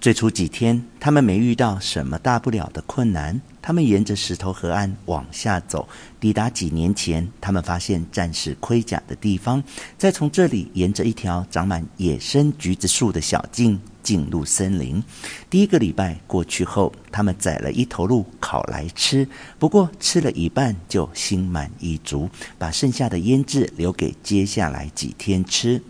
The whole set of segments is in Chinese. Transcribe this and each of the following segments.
最初几天，他们没遇到什么大不了的困难。他们沿着石头河岸往下走，抵达几年前他们发现战士盔甲的地方。再从这里沿着一条长满野生橘子树的小径进入森林。第一个礼拜过去后，他们宰了一头鹿烤来吃，不过吃了一半就心满意足，把剩下的腌制留给接下来几天吃。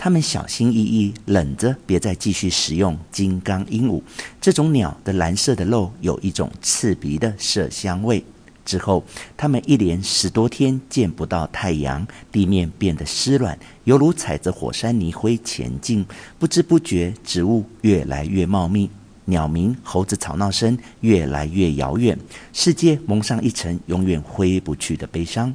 他们小心翼翼，忍着别再继续食用金刚鹦鹉这种鸟的蓝色的肉，有一种刺鼻的麝香味。之后，他们一连十多天见不到太阳，地面变得湿软，犹如踩着火山泥灰前进。不知不觉，植物越来越茂密，鸟鸣、猴子吵闹声越来越遥远，世界蒙上一层永远挥不去的悲伤。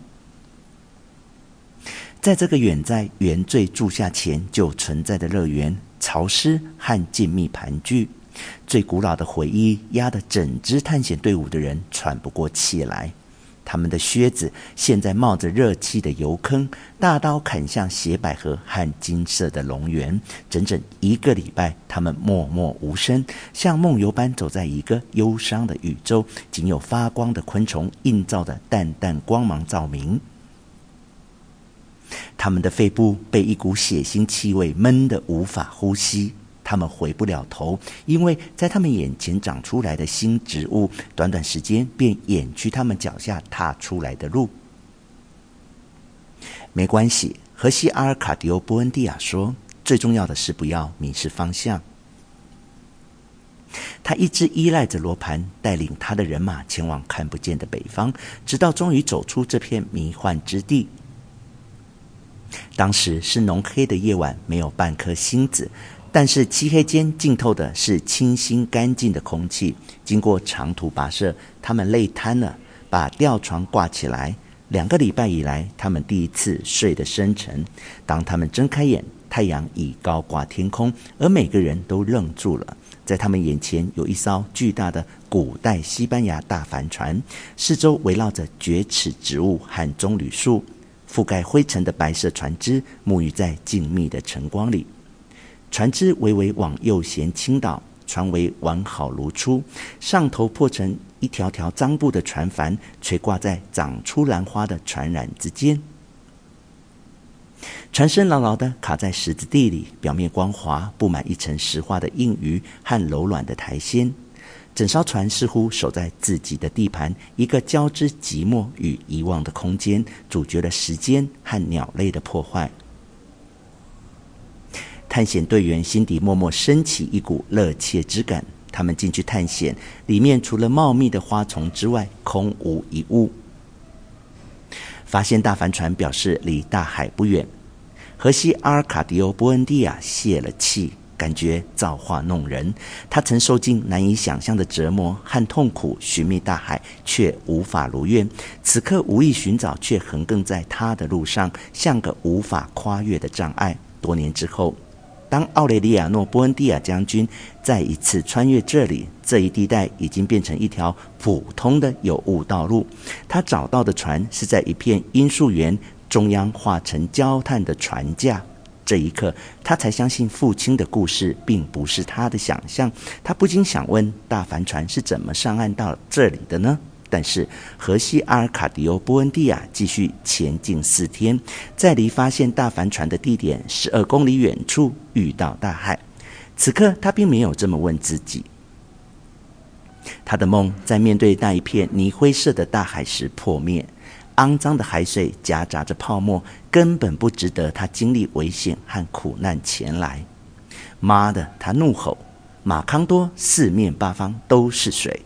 在这个远在原罪住下前就存在的乐园，潮湿和静谧盘踞，最古老的回忆压得整支探险队伍的人喘不过气来。他们的靴子陷在冒着热气的油坑，大刀砍向血百合和金色的龙源。整整一个礼拜，他们默默无声，像梦游般走在一个忧伤的宇宙，仅有发光的昆虫映照的淡淡光芒照明。他们的肺部被一股血腥气味闷得无法呼吸，他们回不了头，因为在他们眼前长出来的新植物，短短时间便掩去他们脚下踏出来的路。没关系，荷西阿尔卡迪欧波恩蒂亚说：“最重要的是不要迷失方向。”他一直依赖着罗盘，带领他的人马前往看不见的北方，直到终于走出这片迷幻之地。当时是浓黑的夜晚，没有半颗星子，但是漆黑间浸透的是清新干净的空气。经过长途跋涉，他们累瘫了，把吊床挂起来。两个礼拜以来，他们第一次睡得深沉。当他们睁开眼，太阳已高挂天空，而每个人都愣住了。在他们眼前有一艘巨大的古代西班牙大帆船，四周围绕着蕨齿植物和棕榈树。覆盖灰尘的白色船只沐浴在静谧的晨光里，船只微微往右舷倾倒，船尾完好如初，上头破成一条条脏布的船帆垂挂在长出兰花的船缆之间，船身牢牢地卡在石子地里，表面光滑，布满一层石化的硬鱼和柔软的苔藓。整艘船似乎守在自己的地盘，一个交织寂寞与遗忘的空间，阻绝了时间和鸟类的破坏。探险队员心底默默升起一股热切之感。他们进去探险，里面除了茂密的花丛之外，空无一物。发现大帆船表示离大海不远。荷西阿尔卡迪欧波恩蒂亚泄了气。感觉造化弄人，他曾受尽难以想象的折磨和痛苦，寻觅大海却无法如愿。此刻无意寻找，却横亘在他的路上，像个无法跨越的障碍。多年之后，当奥雷利亚诺·波恩蒂亚将军再一次穿越这里，这一地带已经变成一条普通的有雾道路。他找到的船是在一片罂粟园中央化成焦炭的船架。这一刻，他才相信父亲的故事并不是他的想象。他不禁想问：大帆船是怎么上岸到这里的呢？但是，荷西阿尔卡迪欧波恩蒂亚继续前进四天，在离发现大帆船的地点十二公里远处遇到大海。此刻，他并没有这么问自己。他的梦在面对那一片泥灰色的大海时破灭。肮脏的海水夹杂着泡沫，根本不值得他经历危险和苦难前来。妈的！他怒吼。马康多四面八方都是水。